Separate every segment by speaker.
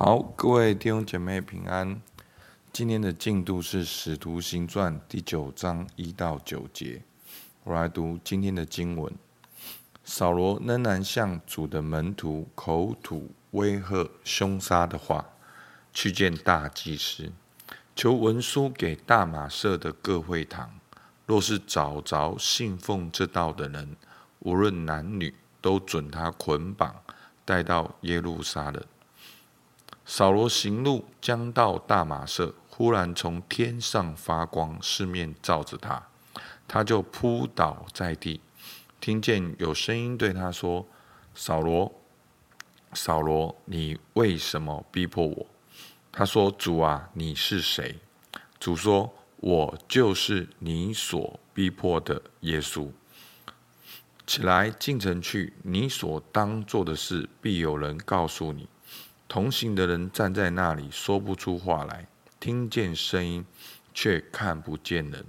Speaker 1: 好，各位弟兄姐妹平安。今天的进度是《使徒行传》第九章一到九节。我来读今天的经文：扫罗仍然向主的门徒口吐威吓、凶杀的话，去见大祭司，求文书给大马色的各会堂。若是找着信奉这道的人，无论男女，都准他捆绑，带到耶路撒冷。扫罗行路将到大马色，忽然从天上发光，四面照着他，他就扑倒在地，听见有声音对他说：“扫罗，扫罗，你为什么逼迫我？”他说：“主啊，你是谁？”主说：“我就是你所逼迫的耶稣。起来进城去，你所当做的事，必有人告诉你。”同行的人站在那里，说不出话来，听见声音，却看不见人。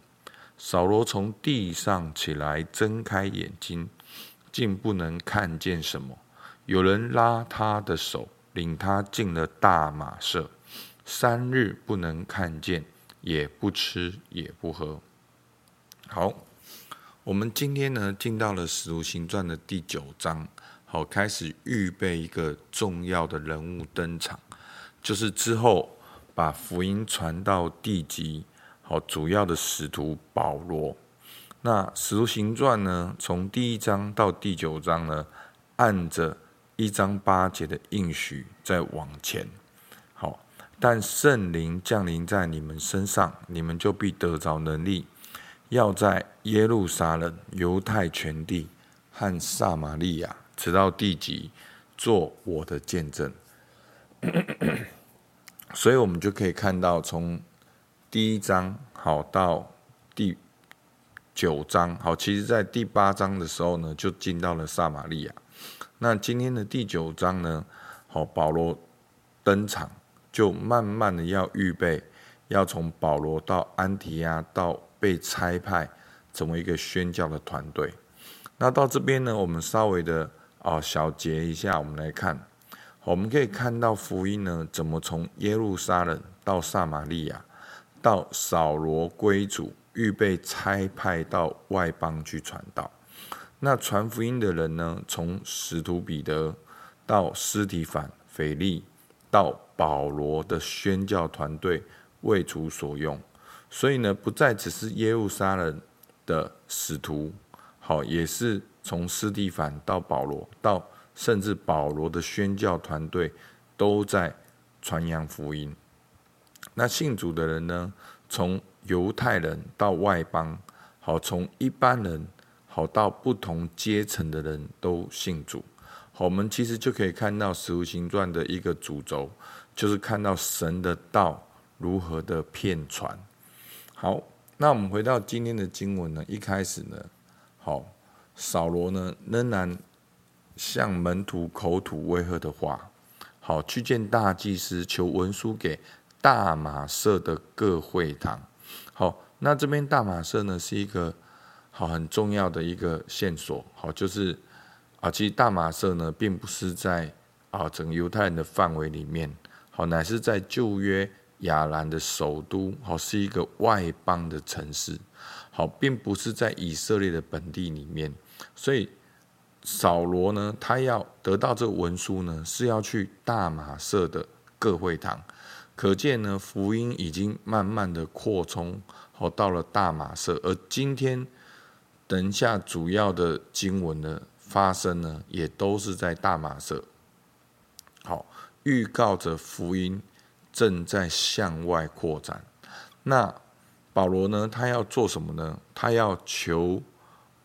Speaker 1: 扫罗从地上起来，睁开眼睛，竟不能看见什么。有人拉他的手，领他进了大马色，三日不能看见，也不吃也不喝。好，我们今天呢，进到了《使徒行传》的第九章。好，开始预备一个重要的人物登场，就是之后把福音传到地极，好，主要的使徒保罗。那《使徒行传》呢，从第一章到第九章呢，按着一章八节的应许再往前。好，但圣灵降临在你们身上，你们就必得着能力，要在耶路撒冷、犹太全地和撒玛利亚。直到地极，做我的见证。所以，我们就可以看到，从第一章好到第九章好，其实在第八章的时候呢，就进到了撒玛利亚。那今天的第九章呢，好，保罗登场，就慢慢的要预备，要从保罗到安提亚，到被差派成为一个宣教的团队。那到这边呢，我们稍微的。哦，小结一下，我们来看，我们可以看到福音呢，怎么从耶路撒冷到撒玛利亚，到扫罗归主，预备差派到外邦去传道。那传福音的人呢，从使徒彼得到斯提反、腓利，到保罗的宣教团队为主所用，所以呢，不再只是耶路撒冷的使徒，好，也是。从斯蒂凡到保罗，到甚至保罗的宣教团队都在传扬福音。那信主的人呢？从犹太人到外邦，好，从一般人好到不同阶层的人都信主。好，我们其实就可以看到《使徒行传》的一个主轴，就是看到神的道如何的遍传。好，那我们回到今天的经文呢？一开始呢，好。扫罗呢，仍然向门徒口吐威吓的话，好，去见大祭司，求文书给大马色的各会堂。好，那这边大马色呢，是一个好很重要的一个线索。好，就是啊，其实大马色呢，并不是在啊整个犹太人的范围里面，好，乃是在旧约亚兰的首都，好，是一个外邦的城市，好，并不是在以色列的本地里面。所以扫罗呢，他要得到这文书呢，是要去大马色的各会堂。可见呢，福音已经慢慢的扩充，好到了大马色。而今天等一下主要的经文的发生呢，也都是在大马色。好，预告着福音正在向外扩展。那保罗呢，他要做什么呢？他要求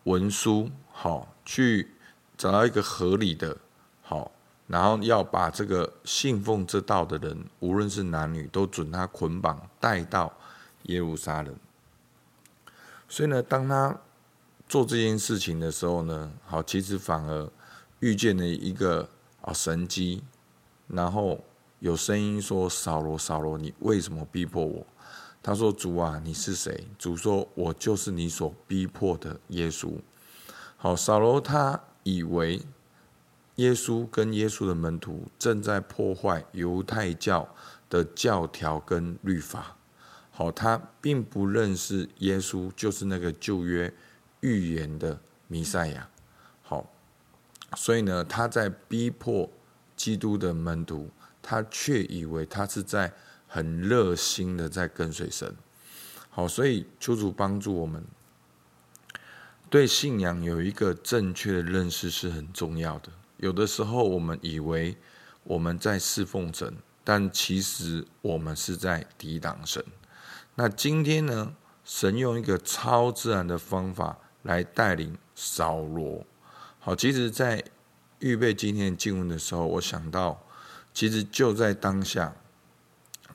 Speaker 1: 文书。好，去找到一个合理的，好，然后要把这个信奉这道的人，无论是男女，都准他捆绑带到耶路撒冷。所以呢，当他做这件事情的时候呢，好，其实反而遇见了一个啊神机，然后有声音说：“扫罗，扫罗，你为什么逼迫我？”他说：“主啊，你是谁？”主说：“我就是你所逼迫的耶稣。”好，扫罗他以为耶稣跟耶稣的门徒正在破坏犹太教的教条跟律法。好，他并不认识耶稣就是那个旧约预言的弥赛亚。好，所以呢，他在逼迫基督的门徒，他却以为他是在很热心的在跟随神。好，所以求主帮助我们，对信仰有一个正确的认识是很重要的。有的时候我们以为我们在侍奉神，但其实我们是在抵挡神。那今天呢，神用一个超自然的方法来带领扫罗。好，其实，在预备今天的经文的时候，我想到，其实就在当下，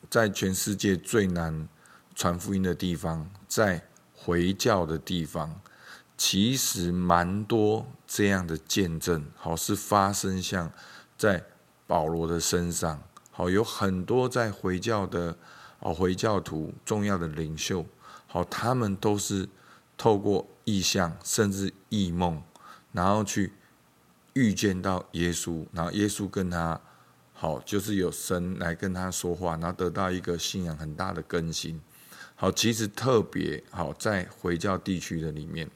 Speaker 1: 在全世界最难传福音的地方，在回教的地方，其实蛮多这样的见证，好是发生像在保罗的身上，好有很多在回教的哦回教徒重要的领袖，好他们都是透过异象甚至异梦，然后去预见到耶稣，然后耶稣跟他好就是有神来跟他说话，然后得到一个信仰很大的更新。好，其实特别好在回教地区的里面，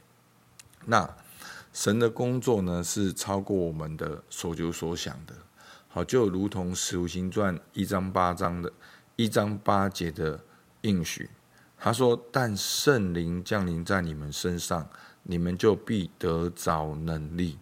Speaker 1: 那神的工作呢是超过我们的所求所想的。好，就如同《使徒行传》一章八章的一章八节的应许，他说：“但圣灵降临在你们身上，你们就必得着能力。”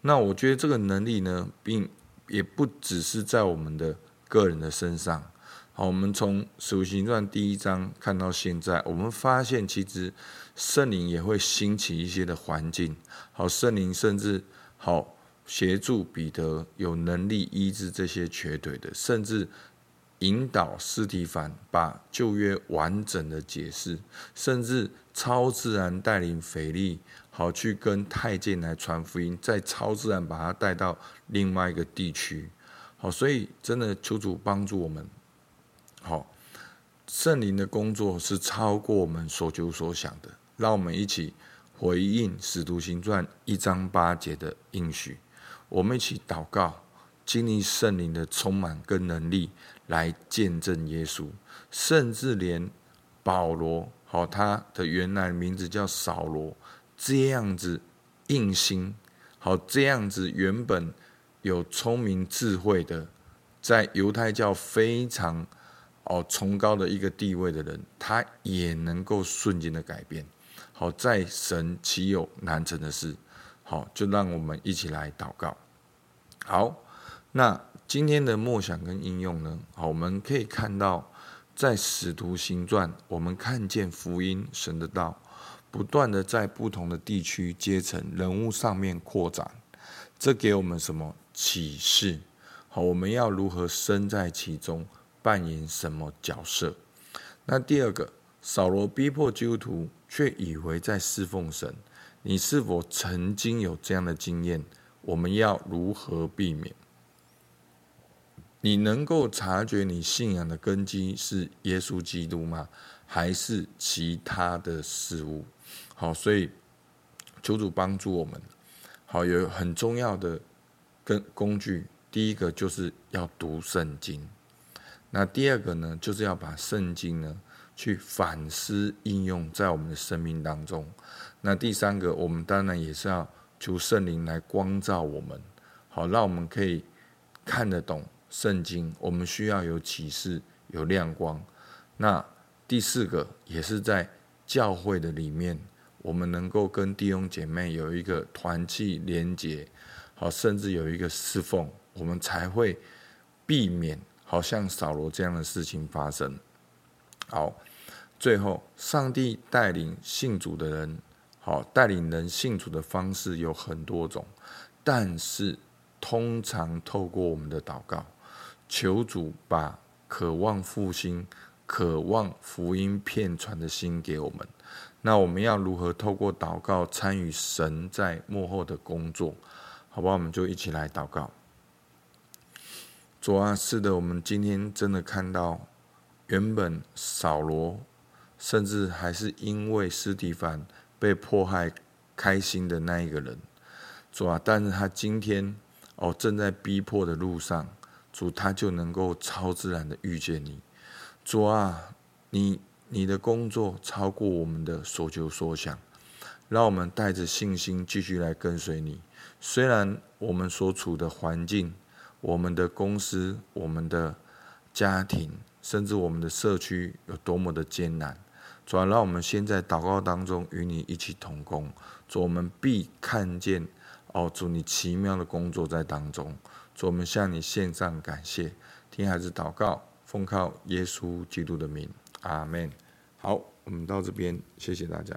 Speaker 1: 那我觉得这个能力呢，并也不只是在我们的个人的身上。好，我们从《使徒行传》第一章看到现在，我们发现其实圣灵也会兴起一些的环境。好，圣灵甚至好协助彼得有能力医治这些瘸腿的，甚至引导斯提反把旧约完整的解释，甚至超自然带领腓利好去跟太监来传福音，再超自然把他带到另外一个地区。好，所以真的求主帮助我们。好，圣灵的工作是超过我们所求所想的。让我们一起回应《使徒行传》一章八节的应许，我们一起祷告，经历圣灵的充满跟能力，来见证耶稣。甚至连保罗，好，他的原来名字叫扫罗，这样子硬心，好，这样子原本有聪明智慧的，在犹太教非常。哦，崇高的一个地位的人，他也能够瞬间的改变。好，在神岂有难成的事？好，就让我们一起来祷告。好，那今天的默想跟应用呢？好，我们可以看到，在使徒行传，我们看见福音神的道，不断的在不同的地区阶层人物上面扩展。这给我们什么启示？好，我们要如何身在其中？扮演什么角色？那第二个，扫罗逼迫基督徒，却以为在侍奉神。你是否曾经有这样的经验？我们要如何避免？你能够察觉你信仰的根基是耶稣基督吗？还是其他的事物？好，所以求主帮助我们。好，有很重要的跟工具，第一个就是要读圣经。那第二个呢，就是要把圣经呢去反思应用在我们的生命当中。那第三个，我们当然也是要求圣灵来光照我们，好让我们可以看得懂圣经。我们需要有启示、有亮光。那第四个，也是在教会的里面，我们能够跟弟兄姐妹有一个团契连结，好，甚至有一个侍奉，我们才会避免。好像扫罗这样的事情发生。好，最后上帝带领信主的人，好，带领人信主的方式有很多种，但是通常透过我们的祷告，求主把渴望复兴、渴望福音片传的心给我们。那我们要如何透过祷告参与神在幕后的工作？好吧，我们就一起来祷告。主啊，是的，我们今天真的看到，原本扫罗，甚至还是因为斯提凡被迫害开心的那一个人，主啊，但是他今天哦正在逼迫的路上，主他就能够超自然的遇见你。主啊，你你的工作超过我们的所求所想，让我们带着信心继续来跟随你。虽然我们所处的环境、我们的公司、我们的家庭，甚至我们的社区有多么的艰难，主啊，让我们先在祷告当中与你一起同工，主，我们必看见哦，主你奇妙的工作在当中，主，我们向你献上感谢，听孩子祷告。奉靠耶稣基督的名，阿门。好，我们到这边，谢谢大家。